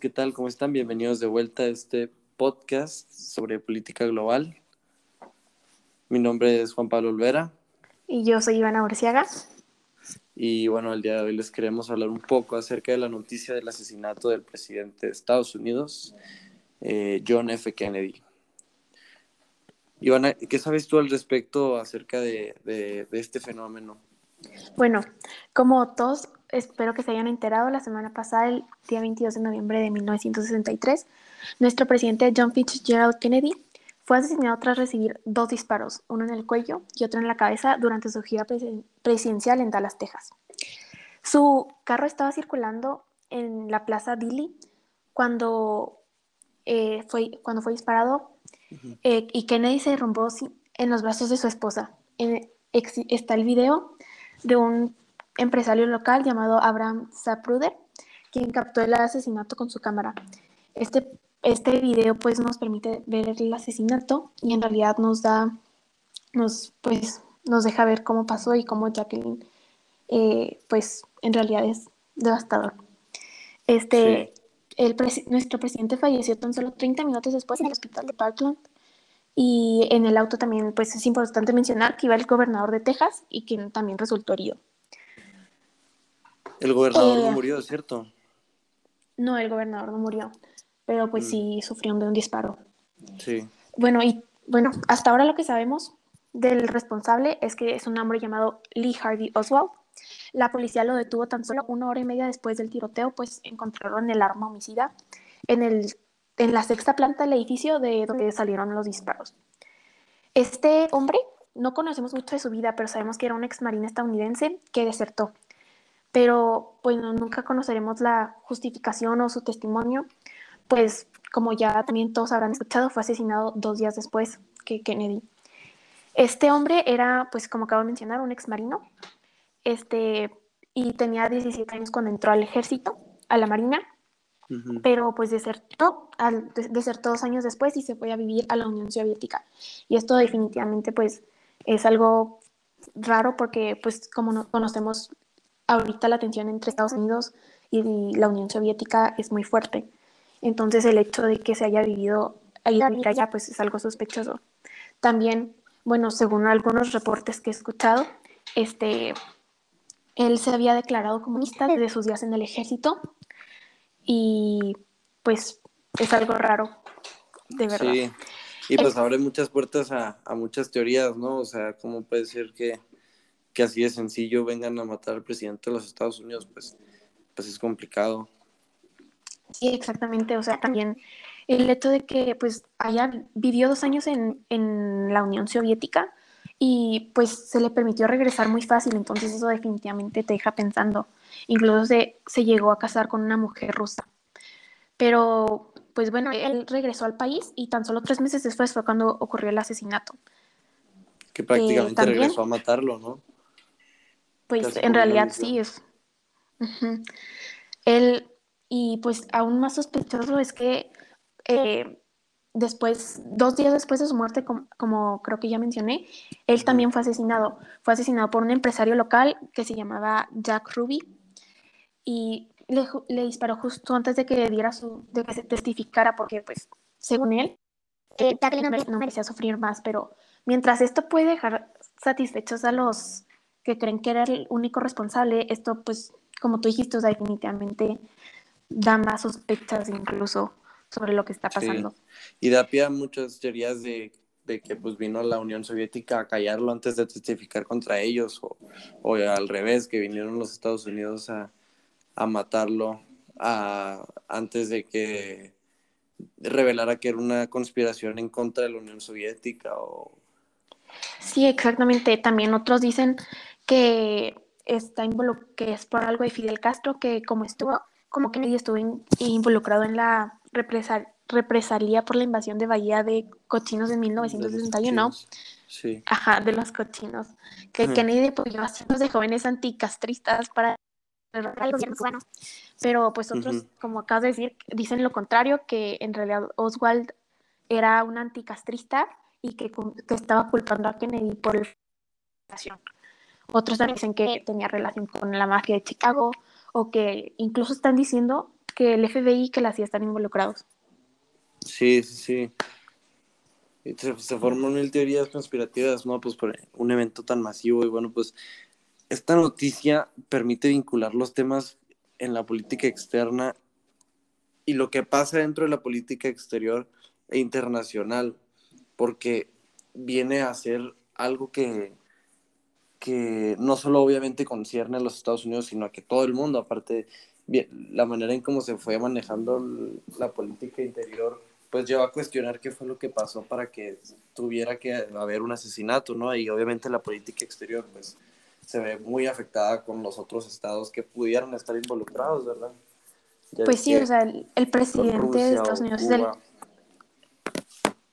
¿qué tal? ¿Cómo están? Bienvenidos de vuelta a este podcast sobre política global. Mi nombre es Juan Pablo Olvera. Y yo soy Ivana Orciaga. Y bueno, el día de hoy les queremos hablar un poco acerca de la noticia del asesinato del presidente de Estados Unidos, eh, John F. Kennedy. Ivana, ¿qué sabes tú al respecto acerca de, de este fenómeno? Bueno, como todos espero que se hayan enterado, la semana pasada, el día 22 de noviembre de 1963, nuestro presidente John Fitzgerald Kennedy fue asesinado tras recibir dos disparos, uno en el cuello y otro en la cabeza durante su gira presidencial en Dallas, Texas. Su carro estaba circulando en la plaza Dilley cuando, eh, fue, cuando fue disparado eh, y Kennedy se derrumbó en los brazos de su esposa. está el video de un empresario local llamado Abraham Zapruder, quien captó el asesinato con su cámara. Este, este video pues nos permite ver el asesinato y en realidad nos da, nos, pues, nos deja ver cómo pasó y cómo Jacqueline eh, pues en realidad es devastador. Este, el nuestro presidente falleció tan solo 30 minutos después en el hospital de Parkland. Y en el auto también, pues es importante mencionar que iba el gobernador de Texas y quien también resultó herido. El gobernador no eh, murió, ¿cierto? No, el gobernador no murió, pero pues sí mm. sufrió de un disparo. Sí. Bueno, y bueno, hasta ahora lo que sabemos del responsable es que es un hombre llamado Lee Harvey Oswald. La policía lo detuvo tan solo una hora y media después del tiroteo, pues encontraron el arma homicida en, el, en la sexta planta del edificio de donde salieron los disparos. Este hombre, no conocemos mucho de su vida, pero sabemos que era un ex marine estadounidense que desertó pero pues nunca conoceremos la justificación o su testimonio, pues como ya también todos habrán escuchado, fue asesinado dos días después que Kennedy. Este hombre era, pues como acabo de mencionar, un ex marino, este, y tenía 17 años cuando entró al ejército, a la marina, pero pues desertó, al, desertó dos años después y se fue a vivir a la Unión Soviética. Y esto definitivamente pues es algo raro porque pues como no conocemos ahorita la tensión entre Estados Unidos y la Unión Soviética es muy fuerte. Entonces el hecho de que se haya vivido ahí allá pues es algo sospechoso. También, bueno, según algunos reportes que he escuchado, este, él se había declarado comunista desde sus días en el ejército y pues es algo raro, de verdad. Sí, y pues abre muchas puertas a, a muchas teorías, ¿no? O sea, ¿cómo puede ser que que así de sencillo vengan a matar al presidente de los Estados Unidos, pues, pues es complicado. Sí, exactamente. O sea, también el hecho de que pues haya vivió dos años en, la Unión Soviética y pues se le permitió regresar muy fácil, entonces eso definitivamente te deja pensando. Incluso se, se llegó a casar con una mujer rusa. Pero pues bueno, él regresó al país y tan solo tres meses después fue cuando ocurrió el asesinato. Que prácticamente eh, regresó a matarlo, ¿no? Pues en realidad sí es. Él, y pues aún más sospechoso es que eh, después, dos días después de su muerte, como, creo que ya mencioné, él también fue asesinado. Fue asesinado por un empresario local que se llamaba Jack Ruby y le, disparó justo antes de que diera su, de que se testificara, porque pues, según él, eh, no merecía sufrir más, pero mientras esto puede dejar satisfechos a los que creen que era el único responsable, esto pues, como tú dijiste, definitivamente da más sospechas incluso sobre lo que está pasando. Y da pie a muchas teorías de, que pues vino la Unión Soviética a callarlo antes de testificar contra ellos, o, al revés, que vinieron los Estados Unidos a, matarlo antes de que revelara que era una conspiración en contra de la Unión Soviética o... Sí, exactamente. También otros dicen que está que es por algo de Fidel Castro, que como estuvo, como que estuvo involucrado en la represalia por la invasión de Bahía de Cochinos en 1961. Sí. Ajá, de los cochinos. Que Kennedy apoyó a cientos de jóvenes anticastristas para. Pero pues otros, como acabas de decir, dicen lo contrario, que en realidad Oswald era un anticastrista y que, que estaba culpando a Kennedy por la otros también dicen que tenía relación con la mafia de Chicago o que incluso están diciendo que el FBI y que la CIA están involucrados. Sí, sí, sí. Se, se forman mil teorías conspirativas, ¿no? Pues por un evento tan masivo y bueno, pues esta noticia permite vincular los temas en la política externa y lo que pasa dentro de la política exterior e internacional, porque viene a ser algo que, que no solo obviamente concierne a los Estados Unidos, sino a que todo el mundo, aparte, la manera en cómo se fue manejando la política interior, pues lleva a cuestionar qué fue lo que pasó para que tuviera que haber un asesinato, ¿no? Y obviamente la política exterior, pues se ve muy afectada con los otros estados que pudieran estar involucrados, ¿verdad? pues sí, o sea, el, presidente de Estados Unidos es el...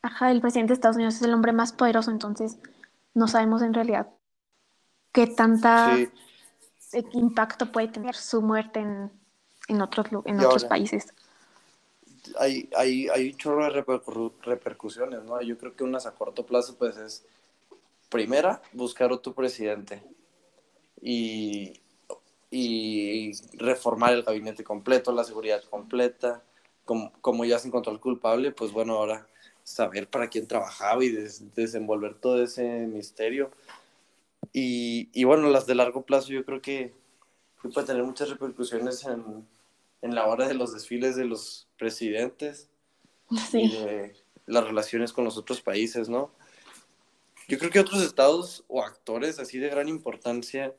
Ajá, el presidente de Estados Unidos es el hombre más poderoso, entonces no sabemos en realidad qué tanta impacto puede tener su muerte en, en otros, en otros países. Hay, hay, hay un chorro de repercusiones, ¿no? Yo creo que unas a corto plazo, pues es, primera, buscar otro presidente y, y reformar el gabinete completo, la seguridad completa. Como, como ya se encontró el culpable, pues bueno, ahora saber para quién trabajaba y desenvolver todo ese misterio. Y, y, bueno, las de largo plazo yo creo que, puede tener muchas repercusiones en, en, la hora de los desfiles de los presidentes y de las relaciones con los otros países, ¿no? Yo creo que otros estados o actores así de gran importancia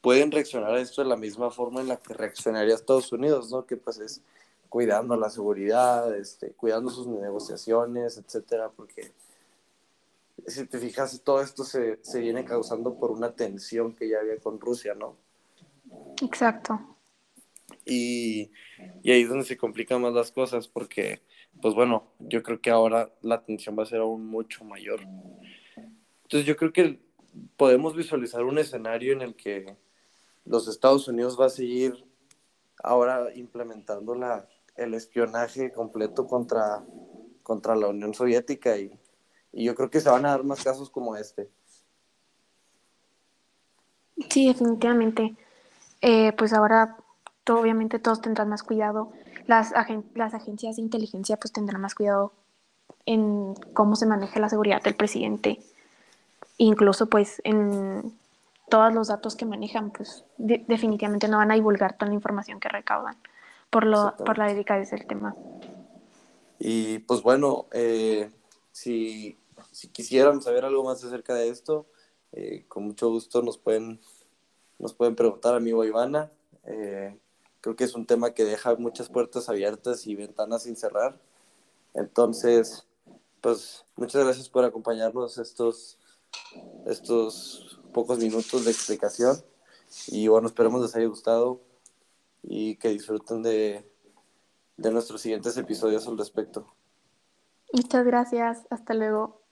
pueden reaccionar a esto de la misma forma en la que reaccionaría Estados Unidos, ¿no? Que pues es cuidando la seguridad, este, cuidando sus negociaciones, etcétera, porque si te fijas, todo esto se, se viene causando por una tensión que ya había con Rusia, ¿no? Exacto. Y, y, ahí es donde se complican más las cosas, porque, pues bueno, yo creo que ahora la tensión va a ser aún mucho mayor. Entonces yo creo que podemos visualizar un escenario en el que los Estados Unidos va a seguir ahora implementando la, el espionaje completo contra, contra la Unión Soviética y, yo creo que se van a dar más casos como este. Sí, definitivamente. Eh, pues ahora obviamente todos tendrán más cuidado. Las, las agencias de inteligencia pues tendrán más cuidado en cómo se maneja la seguridad del presidente. Incluso pues en todos los datos que manejan, pues definitivamente no van a divulgar toda la información que recaudan por, lo, por la delicadeza del tema. Y pues bueno, eh, si, si, quisieran saber algo más acerca de esto, eh, con mucho gusto nos pueden, nos pueden preguntar a a Ivana. Eh, creo que es un tema que deja muchas puertas abiertas y ventanas sin cerrar. Entonces, pues muchas gracias por acompañarnos estos, estos pocos minutos de explicación. Y bueno, esperemos les haya gustado y que disfruten de, de nuestros siguientes episodios al respecto. Muchas gracias. Hasta luego.